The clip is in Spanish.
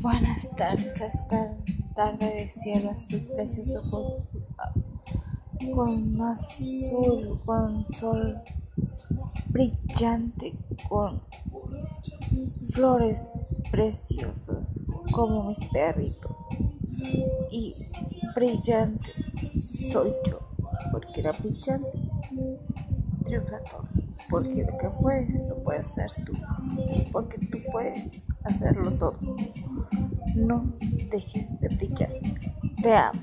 Buenas tardes, esta tarde de cielo azul precioso con, con azul, con sol brillante, con flores preciosas como mis perritos. Y brillante soy yo porque era brillante triunfa todo porque lo que puedes lo puedes hacer tú porque tú puedes hacerlo todo. No dejes de brillar. Te amo